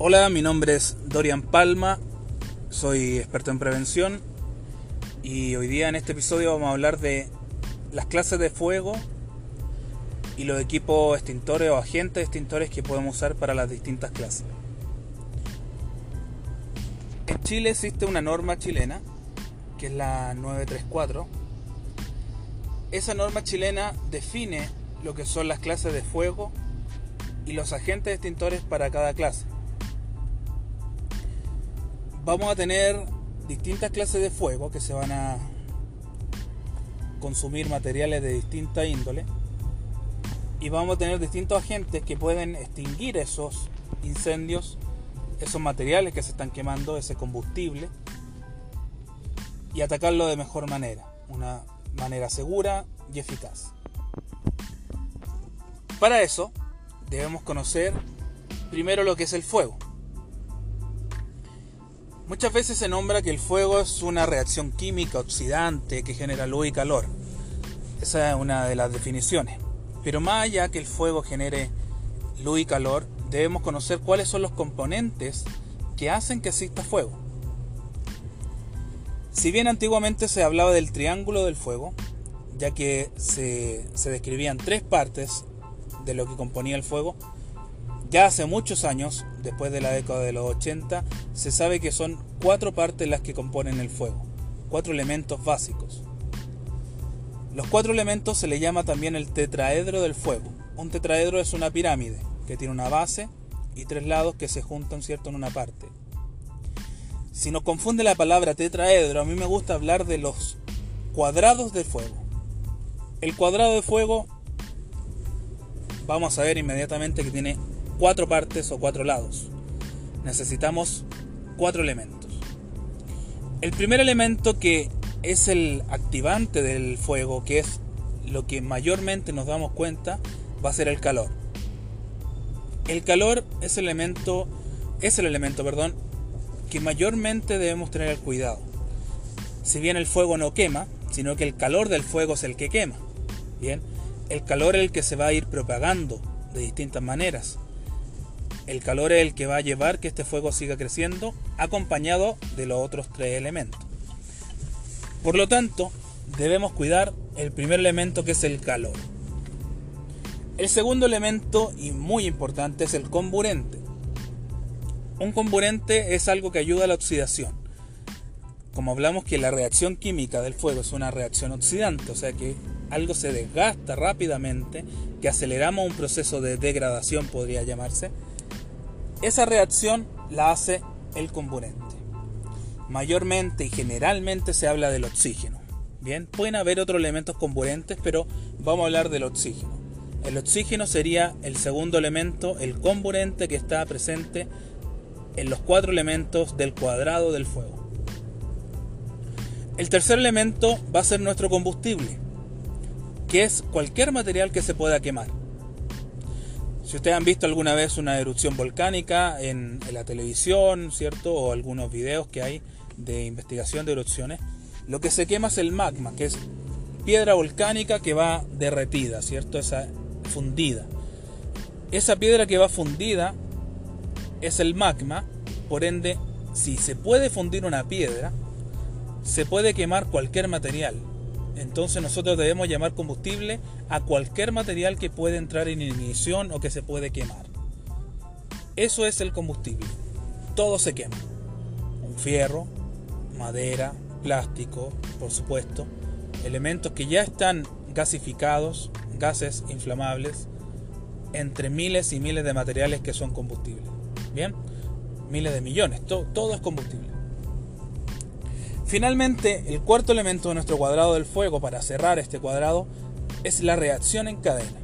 Hola, mi nombre es Dorian Palma, soy experto en prevención y hoy día en este episodio vamos a hablar de las clases de fuego y los equipos extintores o agentes extintores que podemos usar para las distintas clases. En Chile existe una norma chilena, que es la 934. Esa norma chilena define lo que son las clases de fuego y los agentes extintores para cada clase. Vamos a tener distintas clases de fuego que se van a consumir materiales de distinta índole y vamos a tener distintos agentes que pueden extinguir esos incendios, esos materiales que se están quemando, ese combustible y atacarlo de mejor manera, una manera segura y eficaz. Para eso debemos conocer primero lo que es el fuego. Muchas veces se nombra que el fuego es una reacción química oxidante que genera luz y calor. Esa es una de las definiciones. Pero más allá que el fuego genere luz y calor, debemos conocer cuáles son los componentes que hacen que exista fuego. Si bien antiguamente se hablaba del triángulo del fuego, ya que se, se describían tres partes de lo que componía el fuego, ya hace muchos años, después de la década de los 80, se sabe que son cuatro partes las que componen el fuego, cuatro elementos básicos. Los cuatro elementos se le llama también el tetraedro del fuego. Un tetraedro es una pirámide que tiene una base y tres lados que se juntan cierto en una parte. Si nos confunde la palabra tetraedro, a mí me gusta hablar de los cuadrados del fuego. El cuadrado de fuego vamos a ver inmediatamente que tiene cuatro partes o cuatro lados. Necesitamos cuatro elementos. El primer elemento que es el activante del fuego, que es lo que mayormente nos damos cuenta, va a ser el calor. El calor es el elemento, es el elemento, perdón, que mayormente debemos tener el cuidado. Si bien el fuego no quema, sino que el calor del fuego es el que quema. Bien, el calor es el que se va a ir propagando de distintas maneras. El calor es el que va a llevar que este fuego siga creciendo acompañado de los otros tres elementos. Por lo tanto, debemos cuidar el primer elemento que es el calor. El segundo elemento y muy importante es el comburente. Un comburente es algo que ayuda a la oxidación. Como hablamos que la reacción química del fuego es una reacción oxidante, o sea que algo se desgasta rápidamente, que aceleramos un proceso de degradación podría llamarse, esa reacción la hace el comburente. Mayormente y generalmente se habla del oxígeno. Bien, pueden haber otros elementos comburentes, pero vamos a hablar del oxígeno. El oxígeno sería el segundo elemento, el comburente que está presente en los cuatro elementos del cuadrado del fuego. El tercer elemento va a ser nuestro combustible, que es cualquier material que se pueda quemar. Si ustedes han visto alguna vez una erupción volcánica en, la televisión, ¿cierto? O algunos videos que hay de investigación de erupciones, lo que se quema es el magma, que es piedra volcánica que va derretida, ¿cierto? Esa fundida. Esa piedra que va fundida es el magma, por ende, si se puede fundir una piedra, se puede quemar cualquier material, entonces nosotros debemos llamar combustible a cualquier material que puede entrar en ignición o que se puede quemar. Eso es el combustible. Todo se quema. Un fierro, madera, plástico, por supuesto. Elementos que ya están gasificados, gases inflamables, entre miles y miles de materiales que son combustibles. Bien, miles de millones, todo, todo es combustible. Finalmente, el cuarto elemento de nuestro cuadrado del fuego para cerrar este cuadrado es la reacción en cadena.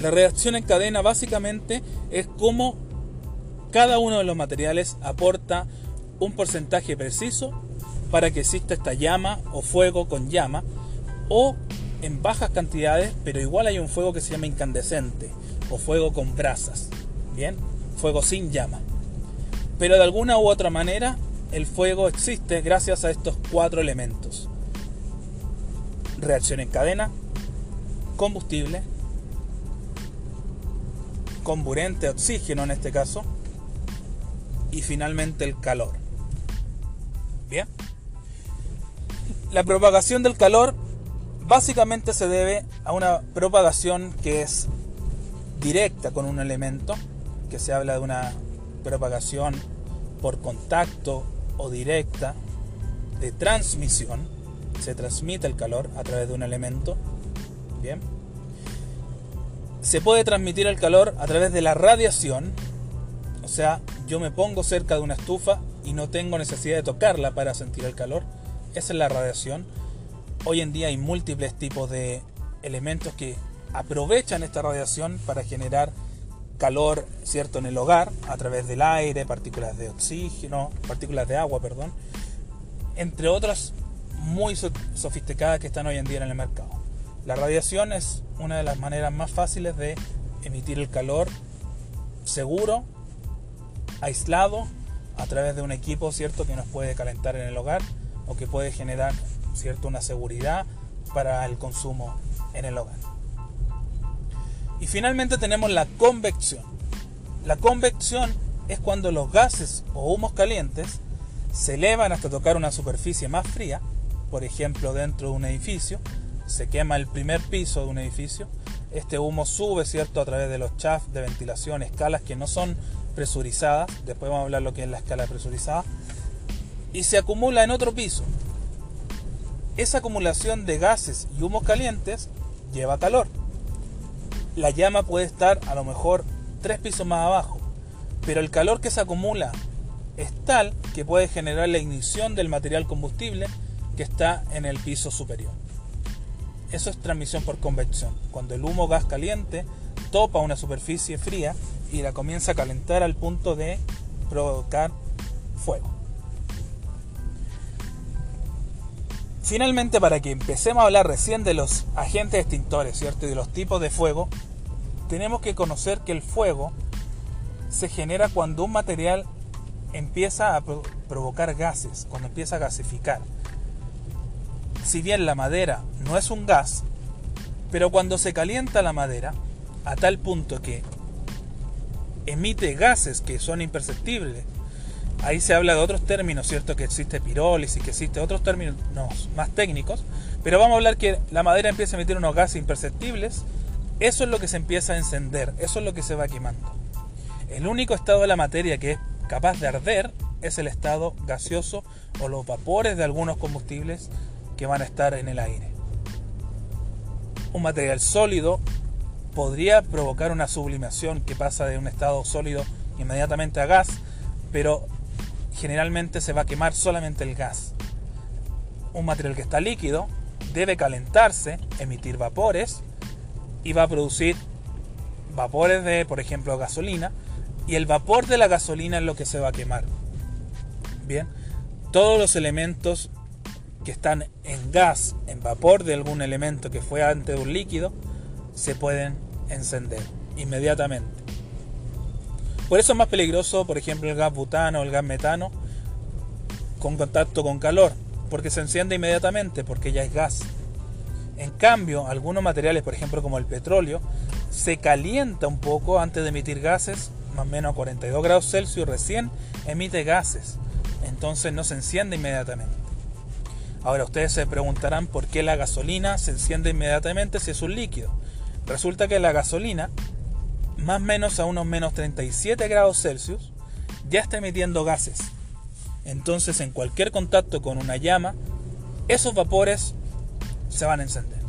La reacción en cadena básicamente es cómo cada uno de los materiales aporta un porcentaje preciso para que exista esta llama o fuego con llama o en bajas cantidades, pero igual hay un fuego que se llama incandescente o fuego con brasas, ¿bien? Fuego sin llama. Pero de alguna u otra manera el fuego existe gracias a estos cuatro elementos. Reacción en cadena, combustible, comburente, oxígeno en este caso, y finalmente el calor. Bien. La propagación del calor básicamente se debe a una propagación que es directa con un elemento, que se habla de una propagación por contacto o directa de transmisión, se transmite el calor a través de un elemento. Bien. Se puede transmitir el calor a través de la radiación, o sea, yo me pongo cerca de una estufa y no tengo necesidad de tocarla para sentir el calor. Esa es la radiación. Hoy en día hay múltiples tipos de elementos que aprovechan esta radiación para generar calor, ¿cierto?, en el hogar a través del aire, partículas de oxígeno, partículas de agua, perdón, entre otras muy sofisticadas que están hoy en día en el mercado. La radiación es una de las maneras más fáciles de emitir el calor seguro aislado a través de un equipo cierto que nos puede calentar en el hogar o que puede generar cierto una seguridad para el consumo en el hogar. Y finalmente tenemos la convección. La convección es cuando los gases o humos calientes se elevan hasta tocar una superficie más fría, por ejemplo dentro de un edificio, se quema el primer piso de un edificio, este humo sube, ¿cierto?, a través de los shafts de ventilación, escalas que no son presurizada, después vamos a hablar lo que es la escala presurizada, y se acumula en otro piso. Esa acumulación de gases y humos calientes lleva calor. La llama puede estar a lo mejor tres pisos más abajo, pero el calor que se acumula es tal que puede generar la ignición del material combustible que está en el piso superior. Eso es transmisión por convección. Cuando el humo gas caliente topa una superficie fría y la comienza a calentar al punto de provocar fuego. Finalmente, para que empecemos a hablar recién de los agentes extintores, ¿cierto? Y de los tipos de fuego, tenemos que conocer que el fuego se genera cuando un material empieza a provocar gases, cuando empieza a gasificar. Si bien la madera no es un gas, pero cuando se calienta la madera, a tal punto que emite gases que son imperceptibles. Ahí se habla de otros términos, ¿cierto? Que existe pirólisis, que existe otros términos más técnicos. Pero vamos a hablar que la madera empieza a emitir unos gases imperceptibles. Eso es lo que se empieza a encender, eso es lo que se va quemando. El único estado de la materia que es capaz de arder es el estado gaseoso o los vapores de algunos combustibles que van a estar en el aire. Un material sólido podría provocar una sublimación que pasa de un estado sólido inmediatamente a gas, pero generalmente se va a quemar solamente el gas. Un material que está líquido debe calentarse, emitir vapores y va a producir vapores de, por ejemplo, gasolina, y el vapor de la gasolina es lo que se va a quemar. Bien, todos los elementos que están en gas, en vapor de algún elemento que fue antes un líquido, se pueden encender inmediatamente. Por eso es más peligroso, por ejemplo, el gas butano o el gas metano con contacto con calor, porque se enciende inmediatamente, porque ya es gas. En cambio, algunos materiales, por ejemplo, como el petróleo, se calienta un poco antes de emitir gases, más o menos a 42 grados Celsius recién emite gases, entonces no se enciende inmediatamente. Ahora ustedes se preguntarán por qué la gasolina se enciende inmediatamente si es un líquido. Resulta que la gasolina, más o menos a unos menos 37 grados Celsius, ya está emitiendo gases. Entonces en cualquier contacto con una llama, esos vapores se van a encender.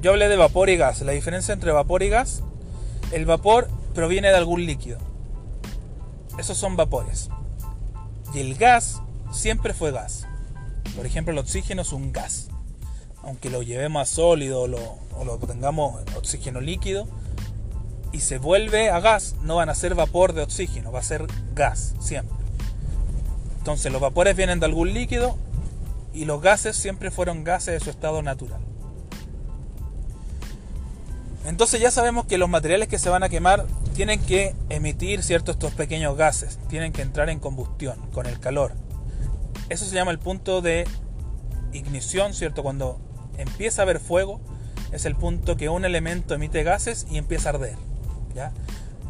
Yo hablé de vapor y gas. La diferencia entre vapor y gas, el vapor proviene de algún líquido. Esos son vapores. Y el gas siempre fue gas. Por ejemplo, el oxígeno es un gas aunque lo llevemos a sólido o lo, tengamos oxígeno líquido, y se vuelve a gas, no van a ser vapor de oxígeno, va a ser gas siempre. Entonces los vapores vienen de algún líquido y los gases siempre fueron gases de su estado natural. Entonces ya sabemos que los materiales que se van a quemar tienen que emitir ciertos estos pequeños gases, tienen que entrar en combustión con el calor. Eso se llama el punto de ignición, ¿cierto? Cuando empieza a haber fuego, es el punto que un elemento emite gases y empieza a arder.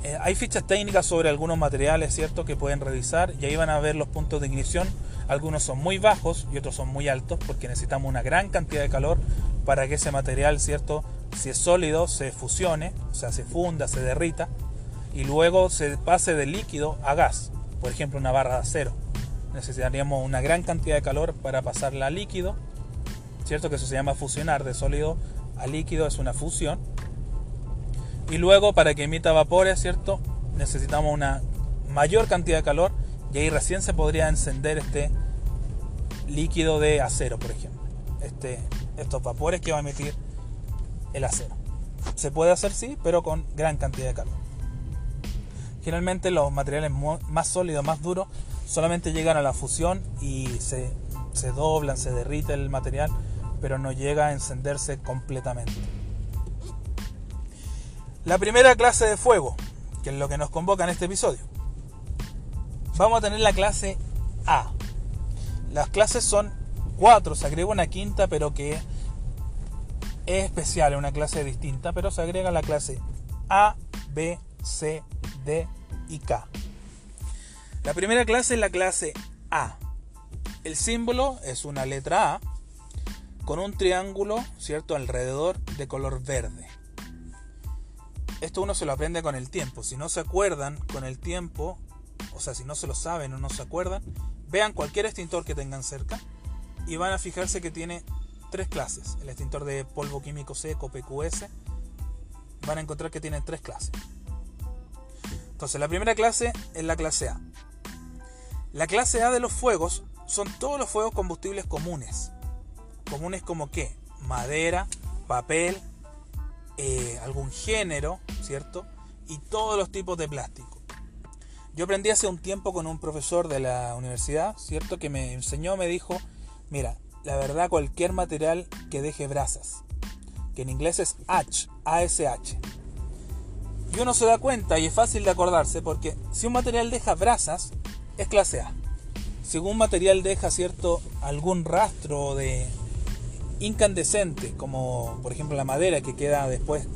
Eh, hay fichas técnicas sobre algunos materiales, ¿cierto? Que pueden revisar y ahí van a ver los puntos de ignición. Algunos son muy bajos y otros son muy altos porque necesitamos una gran cantidad de calor para que ese material, ¿cierto? Si es sólido, se fusione, o sea, se funda, se derrita y luego se pase de líquido a gas. Por ejemplo, una barra de acero. Necesitaríamos una gran cantidad de calor para pasarla a líquido, ¿cierto? Que eso se llama fusionar de sólido a líquido, es una fusión y luego para que emita vapores, ¿cierto? Necesitamos una mayor cantidad de calor y ahí recién se podría encender este líquido de acero, por ejemplo. Este, estos vapores que va a emitir el acero. Se puede hacer sí, pero con gran cantidad de calor. Generalmente los materiales más sólidos, más duros, solamente llegan a la fusión y se, se doblan, se derrite el material, pero no llega a encenderse completamente. La primera clase de fuego, que es lo que nos convoca en este episodio. Vamos a tener la clase A. Las clases son cuatro, se agrega una quinta, pero que es especial, es una clase distinta, pero se agrega la clase A, B, C, D y K. La primera clase es la clase A. El símbolo es una letra A con un triángulo, ¿cierto?, alrededor de color verde esto uno se lo aprende con el tiempo. Si no se acuerdan con el tiempo, o sea, si no se lo saben o no se acuerdan, vean cualquier extintor que tengan cerca y van a fijarse que tiene tres clases. El extintor de polvo químico seco, PQS, van a encontrar que tiene tres clases. Entonces, la primera clase es la clase A. La clase A de los fuegos son todos los fuegos combustibles comunes. Comunes como qué? Madera, papel, eh, algún género, ¿cierto? Y todos los tipos de plástico. Yo aprendí hace un tiempo con un profesor de la universidad, ¿cierto? Que me enseñó, me dijo, mira, la verdad cualquier material que deje brasas, que en inglés es H, ASH. Y uno se da cuenta y es fácil de acordarse porque si un material deja brasas, es clase A. Si un material deja, ¿cierto? Algún rastro de, incandescente, como por ejemplo la madera que queda después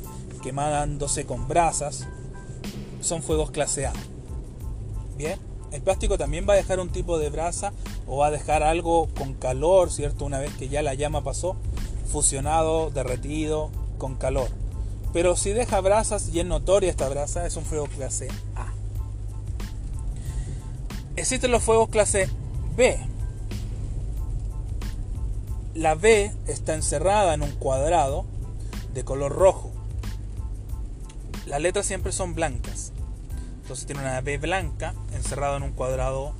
quemándose con brasas, son fuegos clase A. Bien, el plástico también va a dejar un tipo de brasa o va a dejar algo con calor, ¿cierto? Una vez que ya la llama pasó, fusionado, derretido, con calor. Pero si deja brasas y es notoria esta brasa, es un fuego clase A. Existen los fuegos clase B, la B está encerrada en un cuadrado de color rojo. Las letras siempre son blancas. Entonces tiene una B blanca encerrada en un cuadrado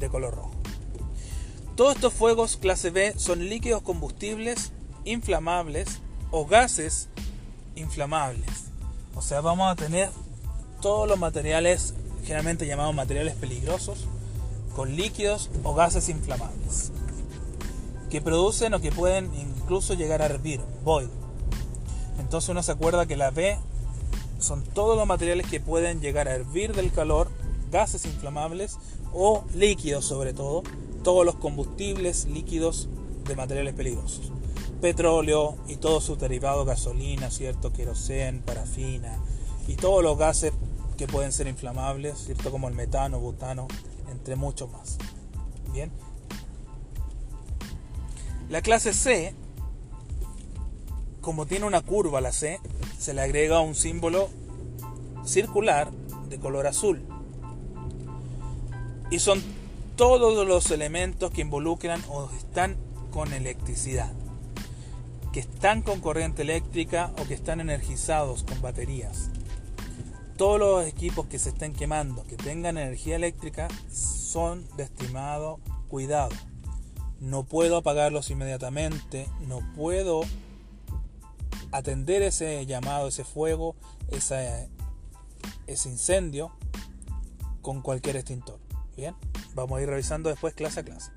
de color rojo. Todos estos fuegos clase B son líquidos combustibles inflamables o gases inflamables. O sea, vamos a tener todos los materiales generalmente llamados materiales peligrosos con líquidos o gases inflamables que producen o que pueden incluso llegar a hervir, boil. Entonces uno se acuerda que la B son todos los materiales que pueden llegar a hervir del calor, gases inflamables o líquidos sobre todo, todos los combustibles líquidos de materiales peligrosos. Petróleo y todos sus derivados, gasolina, cierto, querosén, parafina y todos los gases que pueden ser inflamables, cierto, como el metano, butano, entre muchos más. Bien, la clase C, como tiene una curva la C, se le agrega un símbolo circular de color azul. Y son todos los elementos que involucran o están con electricidad, que están con corriente eléctrica o que están energizados con baterías. Todos los equipos que se estén quemando, que tengan energía eléctrica, son de estimado cuidado no puedo apagarlos inmediatamente, no puedo atender ese llamado, ese fuego, ese, incendio con cualquier extintor. Bien, vamos a ir revisando después clase a clase.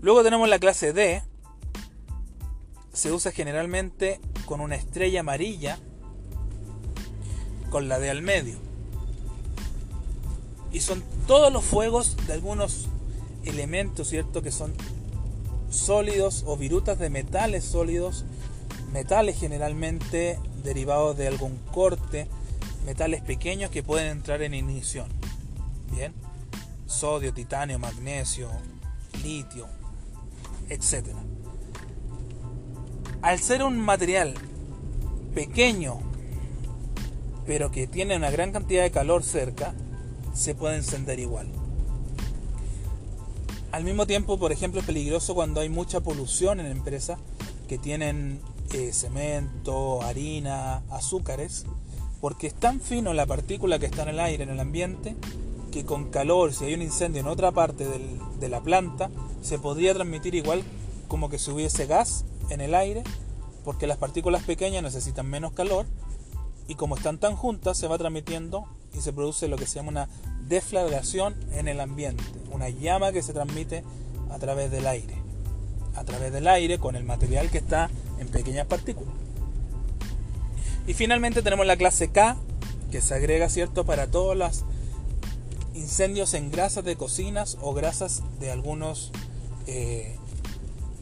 Luego tenemos la clase D. Se usa generalmente con una estrella amarilla con la D al medio. Y son todos los fuegos de algunos elementos, ¿cierto? Que son sólidos o virutas de metales sólidos, metales generalmente derivados de algún corte, metales pequeños que pueden entrar en ignición. Bien, sodio, titanio, magnesio, litio, etc. Al ser un material pequeño, pero que tiene una gran cantidad de calor cerca, se puede encender igual. Al mismo tiempo, por ejemplo, es peligroso cuando hay mucha polución en empresas que tienen eh, cemento, harina, azúcares, porque es tan fino la partícula que está en el aire, en el ambiente, que con calor, si hay un incendio en otra parte de la planta, se podría transmitir igual como que si hubiese gas en el aire, porque las partículas pequeñas necesitan menos calor y como están tan juntas se va transmitiendo y se produce lo que se llama una deflagración en el ambiente, una llama que se transmite a través del aire, a través del aire con el material que está en pequeñas partículas. Y finalmente tenemos la clase K, que se agrega, ¿cierto?, para todos los incendios en grasas de cocinas o grasas de algunos eh,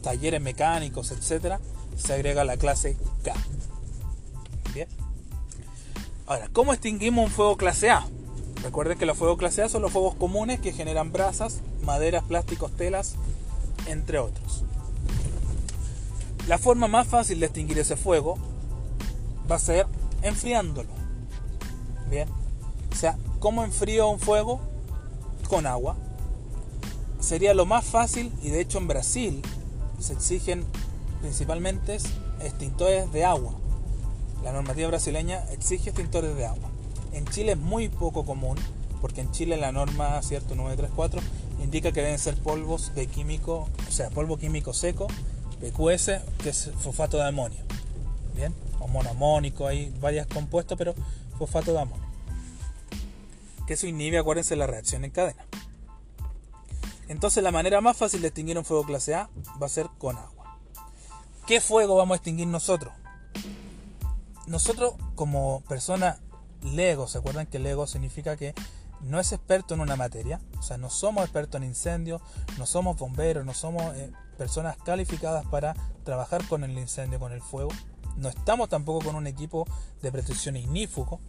talleres mecánicos, etcétera, se agrega la clase K. Bien. Ahora, ¿cómo extinguimos un fuego clase A? Recuerden que los fuegos clase A son los fuegos comunes que generan brasas, maderas, plásticos, telas, entre otros. La forma más fácil de extinguir ese fuego va a ser enfriándolo. Bien. O sea, ¿cómo enfrío un fuego? Con agua. Sería lo más fácil y de hecho en Brasil se exigen principalmente extintores de agua. La normativa brasileña exige extintores de agua. En Chile es muy poco común, porque en Chile la norma cierto 934 indica que deben ser polvos de químico, o sea, polvo químico seco, PQS, que es fosfato de amonio. Bien, o monoamónico, hay varios compuestos, pero fosfato de amonio. Que eso inhibe, acuérdense, la reacción en cadena. Entonces la manera más fácil de extinguir un fuego clase A va a ser con agua. ¿Qué fuego vamos a extinguir nosotros? Nosotros como persona Lego, ¿se acuerdan que Lego significa que no es experto en una materia? O sea, no somos expertos en incendios, no somos bomberos, no somos eh, personas calificadas para trabajar con el incendio, con el fuego. No estamos tampoco con un equipo de protección ignífugo.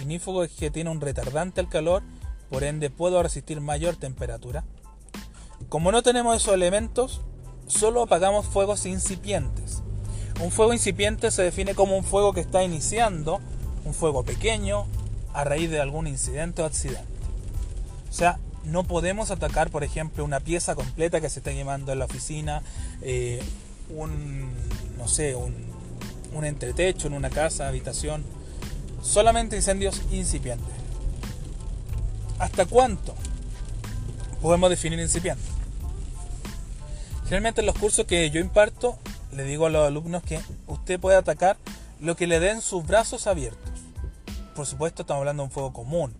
Ignífugo es que tiene un retardante al calor, por ende puedo resistir mayor temperatura. Como no tenemos esos elementos, solo apagamos fuegos incipientes. Un fuego incipiente se define como un fuego que está iniciando, un fuego pequeño, a raíz de algún incidente o accidente. O sea, no podemos atacar, por ejemplo, una pieza completa que se está quemando en la oficina, eh, un, no sé, un, un entretecho en una casa, habitación. Solamente incendios incipientes. ¿Hasta cuánto podemos definir incipiente? Generalmente en los cursos que yo imparto, le digo a los alumnos que usted puede atacar lo que le den sus brazos abiertos. Por supuesto, estamos hablando de un fuego común,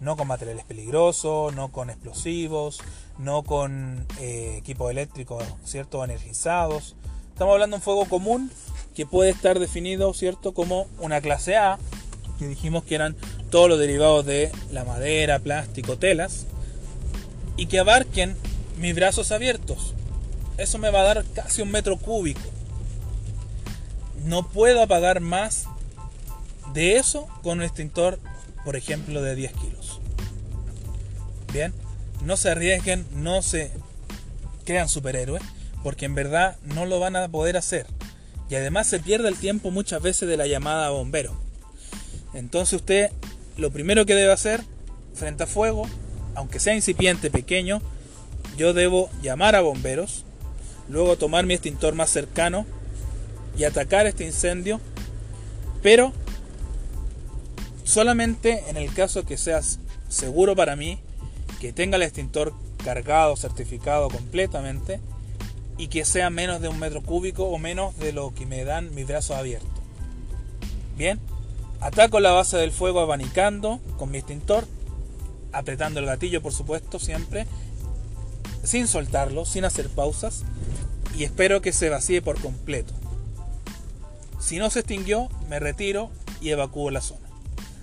no con materiales peligrosos, no con explosivos, no con eh, equipos eléctricos, ¿cierto? Energizados. Estamos hablando de un fuego común que puede estar definido, ¿cierto? Como una clase A, que dijimos que eran todos los derivados de la madera, plástico, telas, y que abarquen mis brazos abiertos, eso me va a dar casi un metro cúbico. No puedo apagar más de eso con un extintor, por ejemplo, de 10 kilos. Bien, no se arriesguen, no se crean superhéroes, porque en verdad no lo van a poder hacer. Y además se pierde el tiempo muchas veces de la llamada a bombero. Entonces usted lo primero que debe hacer frente a fuego, aunque sea incipiente, pequeño, yo debo llamar a bomberos, luego tomar mi extintor más cercano y atacar este incendio, pero solamente en el caso que seas seguro para mí, que tenga el extintor cargado, certificado completamente y que sea menos de un metro cúbico o menos de lo que me dan mis brazos abiertos. Bien, ataco la base del fuego abanicando con mi extintor, apretando el gatillo por supuesto siempre, sin soltarlo, sin hacer pausas y espero que se vacíe por completo. Si no se extinguió, me retiro y evacúo la zona.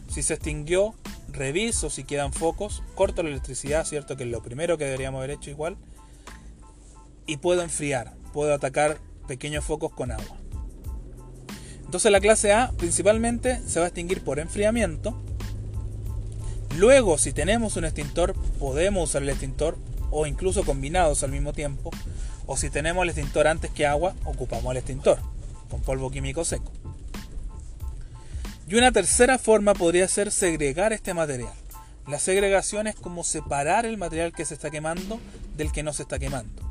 Si se extinguió, reviso si quedan focos, corto la electricidad, cierto que es lo primero que deberíamos haber hecho igual, y puedo enfriar, puedo atacar pequeños focos con agua. Entonces la clase A principalmente se va a extinguir por enfriamiento, Luego, si tenemos un extintor, podemos usar el extintor o incluso combinados al mismo tiempo. O si tenemos el extintor antes que agua, ocupamos el extintor con polvo químico seco. Y una tercera forma podría ser segregar este material. La segregación es como separar el material que se está quemando del que no se está quemando.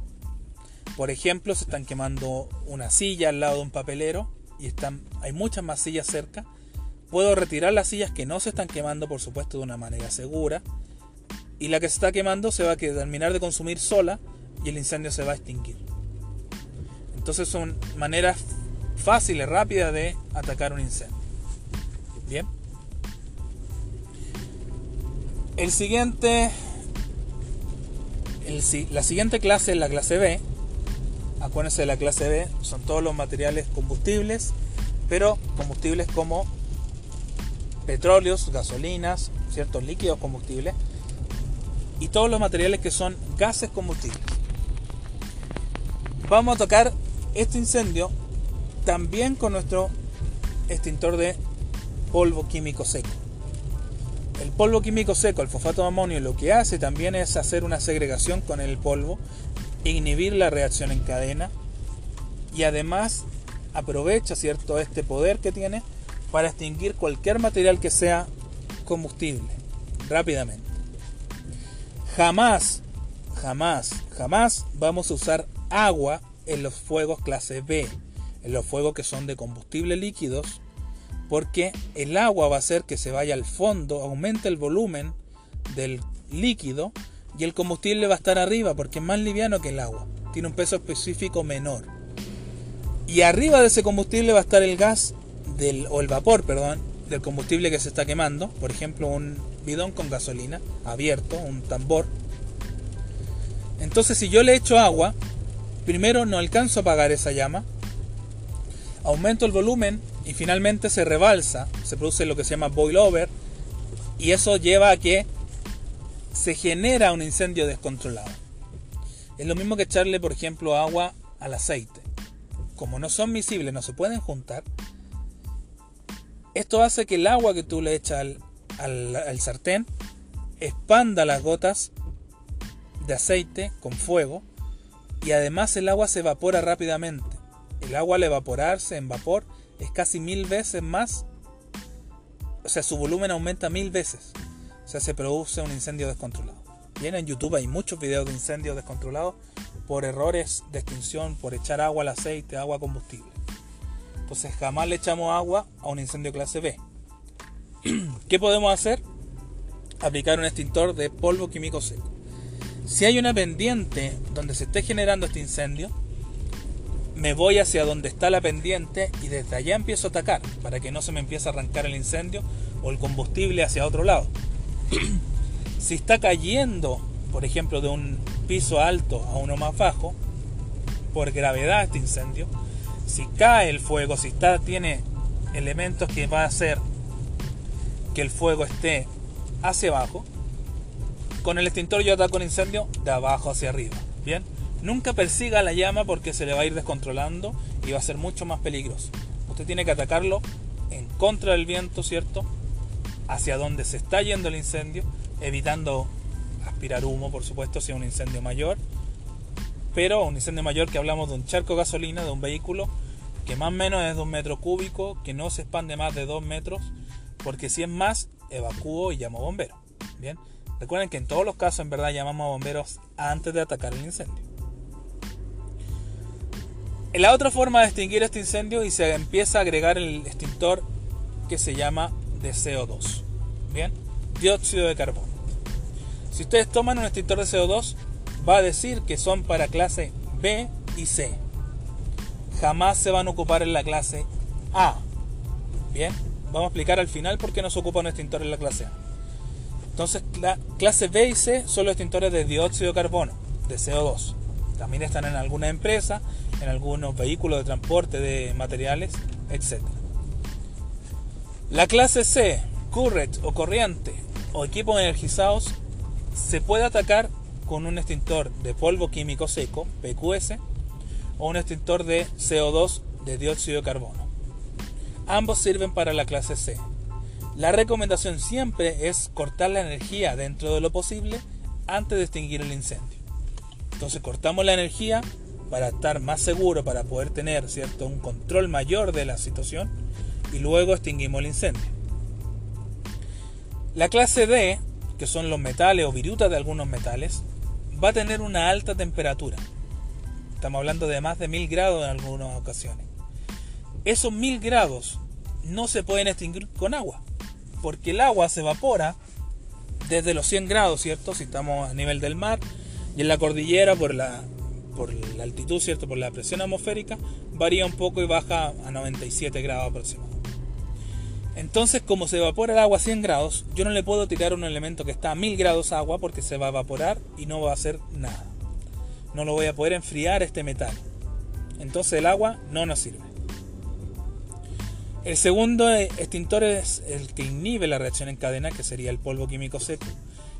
Por ejemplo, se están quemando una silla al lado de un papelero y están, hay muchas más sillas cerca. Puedo retirar las sillas que no se están quemando, por supuesto, de una manera segura. Y la que se está quemando se va a terminar de consumir sola y el incendio se va a extinguir. Entonces son maneras fáciles, rápidas de atacar un incendio. Bien. El siguiente, la siguiente clase es la clase B. Acuérdense de la clase B, son todos los materiales combustibles, pero combustibles como petróleos, gasolinas, ciertos líquidos combustibles y todos los materiales que son gases combustibles. Vamos a tocar este incendio también con nuestro extintor de polvo químico seco. El polvo químico seco, el fosfato de amonio, lo que hace también es hacer una segregación con el polvo, inhibir la reacción en cadena y además aprovecha cierto este poder que tiene para extinguir cualquier material que sea combustible rápidamente. Jamás, jamás, jamás vamos a usar agua en los fuegos clase B, en los fuegos que son de combustible líquidos porque el agua va a hacer que se vaya al fondo, aumente el volumen del líquido y el combustible va a estar arriba porque es más liviano que el agua, tiene un peso específico menor. Y arriba de ese combustible va a estar el gas o el vapor, perdón, del combustible que se está quemando, por ejemplo, un bidón con gasolina abierto, un tambor. Entonces, si yo le echo agua, primero no alcanzo a apagar esa llama, aumento el volumen y finalmente se rebalsa, se produce lo que se llama boil over y eso lleva a que se genera un incendio descontrolado. Es lo mismo que echarle, por ejemplo, agua al aceite. Como no son miscibles, no se pueden juntar, esto hace que el agua que tú le echas al, al sartén expanda las gotas de aceite con fuego y además el agua se evapora rápidamente. El agua al evaporarse en vapor es casi mil veces más, o sea, su volumen aumenta mil veces. O sea, se produce un incendio descontrolado. Bien, en YouTube hay muchos videos de incendios descontrolados por errores de extinción, por echar agua al aceite, agua combustible. Entonces jamás le echamos agua a un incendio clase B. ¿Qué podemos hacer? Aplicar un extintor de polvo químico seco. Si hay una pendiente donde se esté generando este incendio, me voy hacia donde está la pendiente y desde allá empiezo a atacar para que no se me empiece a arrancar el incendio o el combustible hacia otro lado. si está cayendo, por ejemplo, de un piso alto a uno más bajo, por gravedad este incendio, si cae el fuego, si está, tiene elementos que va a hacer que el fuego esté hacia abajo, con el extintor yo ataco el incendio de abajo hacia arriba. Bien, Nunca persiga la llama porque se le va a ir descontrolando y va a ser mucho más peligroso. Usted tiene que atacarlo en contra del viento, ¿cierto? Hacia donde se está yendo el incendio, evitando aspirar humo, por supuesto, si es un incendio mayor. Pero un incendio mayor que hablamos de un charco de gasolina, de un vehículo que más o menos es de un metro cúbico, que no se expande más de dos metros, porque si es más, evacúo y llamo a bomberos. Bien, recuerden que en todos los casos en verdad llamamos a bomberos antes de atacar el incendio. La otra forma de extinguir este incendio y se empieza a agregar el extintor que se llama de CO2. Bien, dióxido de carbono. Si ustedes toman un extintor de CO2, va a decir que son para clase B y C. Jamás se van a ocupar en la clase A. Bien, vamos a explicar al final por qué no se ocupa un extintor en la clase A. Entonces, la clase B y C son los extintores de dióxido de carbono, de CO2. También están en alguna empresa en algunos vehículos de transporte de materiales, etc. La clase C, current o corriente o equipos energizados, se puede atacar con un extintor de polvo químico seco, PQS, o un extintor de CO2 de dióxido de carbono. Ambos sirven para la clase C. La recomendación siempre es cortar la energía dentro de lo posible antes de extinguir el incendio. Entonces cortamos la energía para estar más seguro, para poder tener ¿cierto? un control mayor de la situación y luego extinguimos el incendio. La clase D, que son los metales o virutas de algunos metales, va a tener una alta temperatura. Estamos hablando de más de 1000 grados en algunas ocasiones. Esos 1000 grados no se pueden extinguir con agua, porque el agua se evapora desde los 100 grados, ¿cierto? Si estamos a nivel del mar y en la cordillera por la, por la altitud, ¿cierto? Por la presión atmosférica, varía un poco y baja a 97 grados aproximadamente. Entonces, como se evapora el agua a 100 grados, yo no le puedo tirar un elemento que está a 1000 grados agua porque se va a evaporar y no va a hacer nada. No lo voy a poder enfriar este metal. Entonces el agua no nos sirve. El segundo extintor es el que inhibe la reacción en cadena, que sería el polvo químico seco,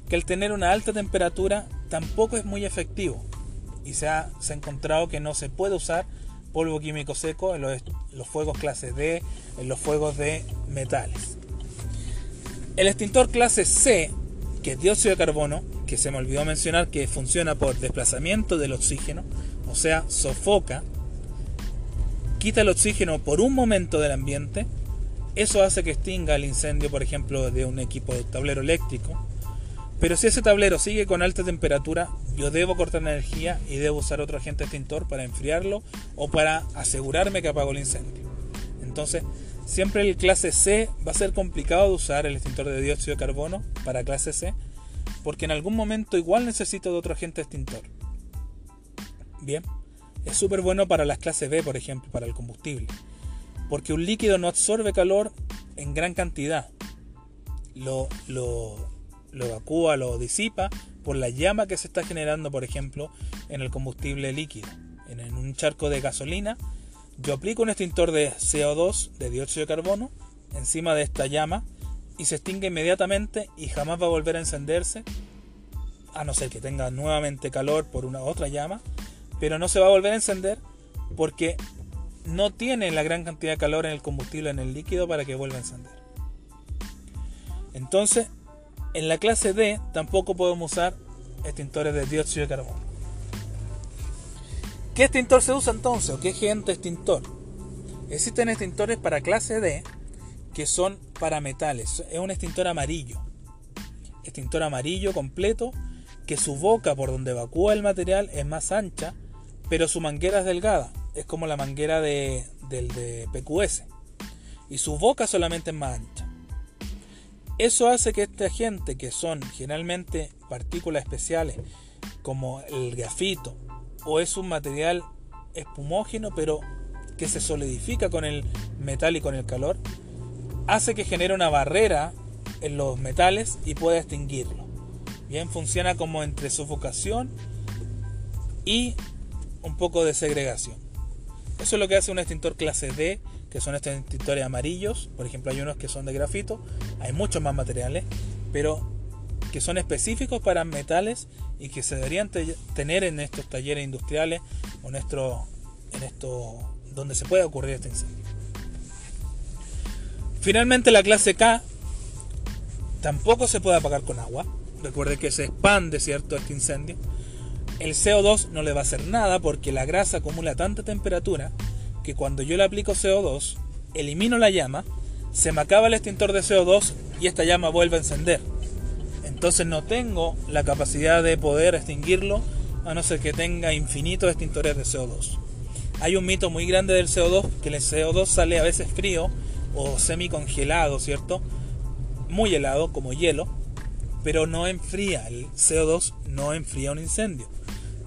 que al tener una alta temperatura tampoco es muy efectivo y se ha, se ha encontrado que no se puede usar polvo químico seco en los, fuegos clase D, en los fuegos de metales. El extintor clase C, que es dióxido de carbono, que se me olvidó mencionar que funciona por desplazamiento del oxígeno, o sea, sofoca, quita el oxígeno por un momento del ambiente, eso hace que extinga el incendio, por ejemplo, de un equipo de tablero eléctrico, pero si ese tablero sigue con alta temperatura, yo debo cortar energía y debo usar otro agente extintor para enfriarlo o para asegurarme que apago el incendio. Entonces, siempre el clase C va a ser complicado de usar el extintor de dióxido de carbono para clase C, porque en algún momento igual necesito de otro agente extintor. Bien, es súper bueno para las clases B, por ejemplo, para el combustible, porque un líquido no absorbe calor en gran cantidad. Lo, lo lo evacúa, lo disipa por la llama que se está generando, por ejemplo, en el combustible líquido. En un charco de gasolina, yo aplico un extintor de CO2, de dióxido de carbono, encima de esta llama y se extingue inmediatamente y jamás va a volver a encenderse, a no ser que tenga nuevamente calor por una otra llama, pero no se va a volver a encender porque no tiene la gran cantidad de calor en el combustible, en el líquido, para que vuelva a encender. Entonces, en la clase D tampoco podemos usar extintores de dióxido de carbono. ¿Qué extintor se usa entonces? ¿O qué agente extintor? Existen extintores para clase D que son para metales. Es un extintor amarillo. Extintor amarillo completo que su boca por donde evacúa el material es más ancha, pero su manguera es delgada. Es como la manguera de, del de PQS. Y su boca solamente es más ancha. Eso hace que este agente, que son generalmente partículas especiales como el grafito, o es un material espumógeno pero que se solidifica con el metal y con el calor, hace que genere una barrera en los metales y pueda extinguirlo. Bien, funciona como entre sofocación y un poco de segregación. Eso es lo que hace un extintor clase D que son estos extintores amarillos. Por ejemplo, hay unos que son de grafito, hay muchos más materiales, pero que son específicos para metales y que se deberían tener en estos talleres industriales o en esto, en esto donde se puede ocurrir este incendio. Finalmente la clase K tampoco se puede apagar con agua. Recuerde que se expande, ¿cierto?, este incendio. El CO2 no le va a hacer nada porque la grasa acumula tanta temperatura que cuando yo le aplico CO2, elimino la llama, se me acaba el extintor de CO2 y esta llama vuelve a encender. Entonces no tengo la capacidad de poder extinguirlo a no ser que tenga infinitos extintores de CO2. Hay un mito muy grande del CO2, que el CO2 sale a veces frío o semi congelado, ¿cierto? Muy helado, como hielo, pero no enfría. El CO2 no enfría un incendio.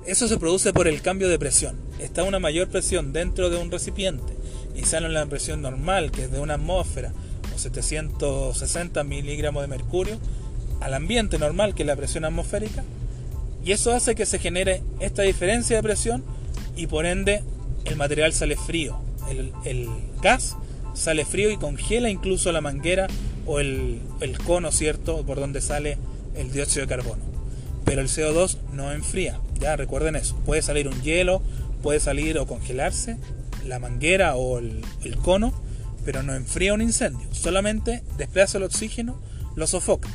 Eso se produce por el cambio de presión. Está una mayor presión dentro de un recipiente y sale la presión normal, que es de una atmósfera o 760 miligramos de mercurio, al ambiente normal, que es la presión atmosférica, y eso hace que se genere esta diferencia de presión y por ende el material sale frío. El, gas sale frío y congela incluso la manguera o el cono, ¿cierto?, por donde sale el dióxido de carbono pero el CO2 no enfría. Ya recuerden eso. Puede salir un hielo, puede salir o congelarse la manguera o el, cono, pero no enfría un incendio, solamente desplaza el oxígeno, lo sofoca.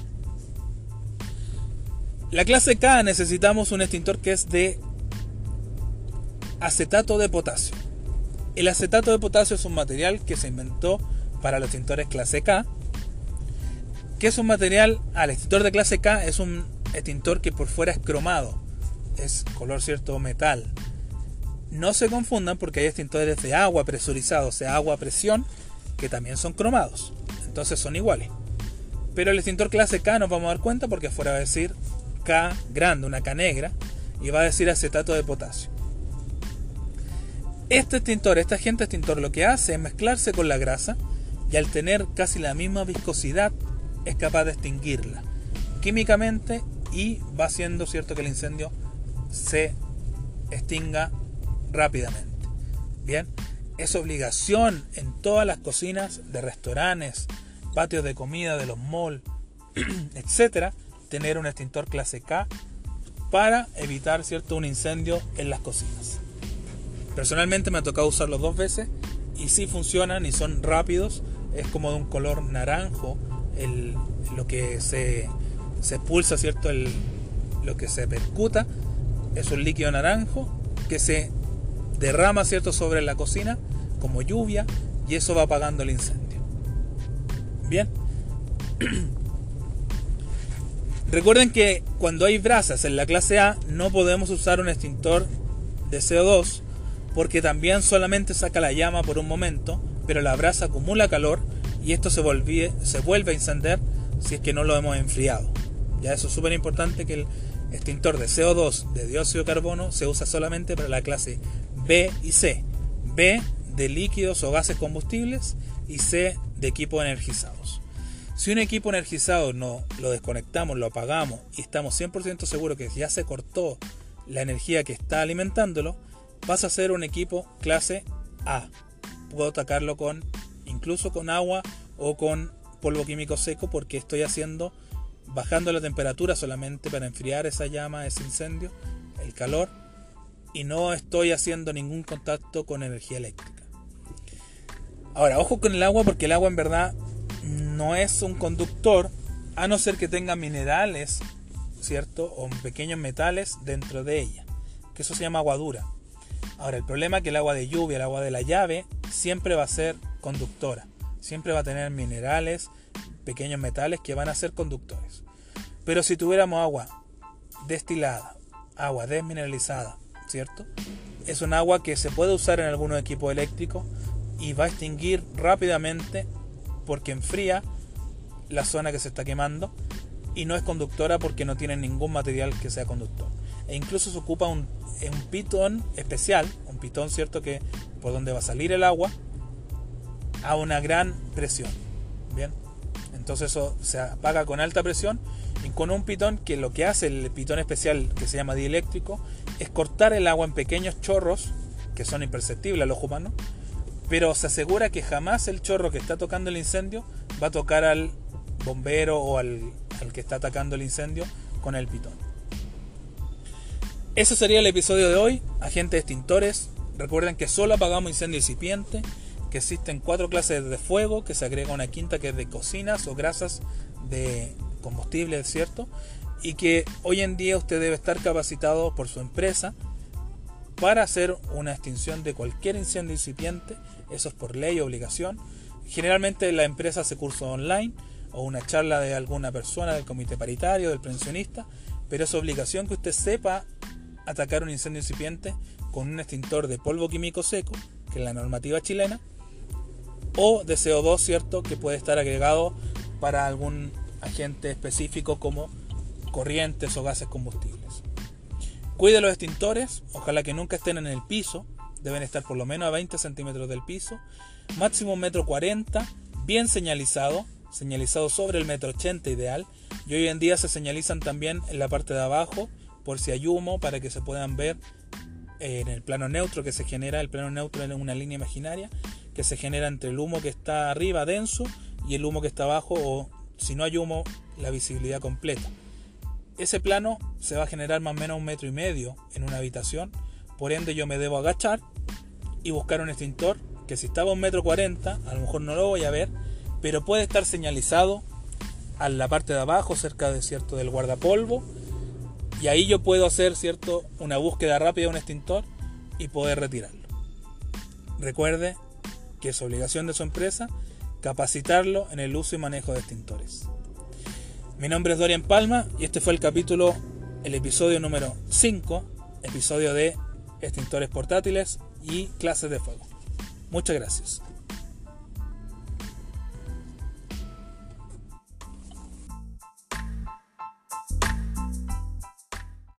La clase K necesitamos un extintor que es de acetato de potasio. El acetato de potasio es un material que se inventó para los extintores clase K. Que es un material, al extintor de clase K es un extintor que por fuera es cromado, es color cierto metal. No se confundan porque hay extintores de agua presurizados, o sea, agua a presión, que también son cromados. Entonces son iguales. Pero el extintor clase K nos vamos a dar cuenta porque fuera va a decir K grande, una K negra, y va a decir acetato de potasio. Este extintor, este agente extintor lo que hace es mezclarse con la grasa y al tener casi la misma viscosidad es capaz de extinguirla químicamente y va haciendo cierto que el incendio se extinga rápidamente. Bien, es obligación en todas las cocinas de restaurantes, patios de comida, de los malls, etcétera, tener un extintor clase K para evitar cierto un incendio en las cocinas. Personalmente me ha tocado usarlo dos veces y sí funcionan y son rápidos. Es como de un color naranjo el, lo que se, se expulsa, ¿cierto? El, lo que se percuta es un líquido naranjo que se derrama, ¿cierto? Sobre la cocina como lluvia y eso va apagando el incendio. Bien. Recuerden que cuando hay brasas en la clase A no podemos usar un extintor de CO2 porque también solamente saca la llama por un momento, pero la brasa acumula calor y esto se, se vuelve a encender si es que no lo hemos enfriado. Ya eso es súper importante que el extintor de CO2 de dióxido de carbono se usa solamente para la clase B y C. B de líquidos o gases combustibles y C de equipos energizados. Si un equipo energizado no lo desconectamos, lo apagamos y estamos 100% seguros que ya se cortó la energía que está alimentándolo, pasa a ser un equipo clase A. Puedo atacarlo con incluso con agua o con polvo químico seco porque estoy haciendo bajando la temperatura solamente para enfriar esa llama, ese incendio, el calor y no estoy haciendo ningún contacto con energía eléctrica. Ahora, ojo con el agua porque el agua en verdad no es un conductor a no ser que tenga minerales, ¿cierto? O pequeños metales dentro de ella, que eso se llama agua dura. Ahora, el problema es que el agua de lluvia, el agua de la llave, siempre va a ser conductora. Siempre va a tener minerales, pequeños metales que van a ser conductores. Pero si tuviéramos agua destilada, agua desmineralizada, ¿cierto? Es un agua que se puede usar en algunos equipos eléctricos y va a extinguir rápidamente porque enfría la zona que se está quemando y no es conductora porque no tiene ningún material que sea conductor. E incluso se ocupa un un pitón especial, un pitón cierto que por donde va a salir el agua a una gran presión. Bien, entonces eso se apaga con alta presión y con un pitón que lo que hace el pitón especial que se llama dieléctrico es cortar el agua en pequeños chorros que son imperceptibles al ojo humano, pero se asegura que jamás el chorro que está tocando el incendio va a tocar al bombero o al, al que está atacando el incendio con el pitón. Ese sería el episodio de hoy. Agentes extintores. Recuerden que solo apagamos incendio incipiente, que existen cuatro clases de fuego, que se agrega una quinta que es de cocinas o grasas de combustible, ¿cierto? Y que hoy en día usted debe estar capacitado por su empresa para hacer una extinción de cualquier incendio incipiente. Eso es por ley, obligación. Generalmente la empresa hace curso online o una charla de alguna persona del comité paritario, del pensionista, pero es obligación que usted sepa atacar un incendio incipiente con un extintor de polvo químico seco, que es la normativa chilena, o de CO2, ¿cierto?, que puede estar agregado para algún agente específico como corrientes o gases combustibles. Cuide los extintores, ojalá que nunca estén en el piso, deben estar por lo menos a 20 centímetros del piso, máximo metro 40, bien señalizado, señalizado sobre el metro 80 ideal, y hoy en día se señalizan también en la parte de abajo por si hay humo para que se puedan ver en el plano neutro que se genera, el plano neutro es una línea imaginaria que se genera entre el humo que está arriba denso y el humo que está abajo o si no hay humo la visibilidad completa. Ese plano se va a generar más o menos un metro y medio en una habitación, por ende yo me debo agachar y buscar un extintor que si estaba a un metro cuarenta, a lo mejor no lo voy a ver, pero puede estar señalizado a la parte de abajo, cerca de cierto del guardapolvo, y ahí yo puedo hacer cierto una búsqueda rápida de un extintor y poder retirarlo. Recuerde que es obligación de su empresa capacitarlo en el uso y manejo de extintores. Mi nombre es Dorian Palma y este fue el capítulo, el episodio número 5, episodio de extintores portátiles y clases de fuego. Muchas gracias.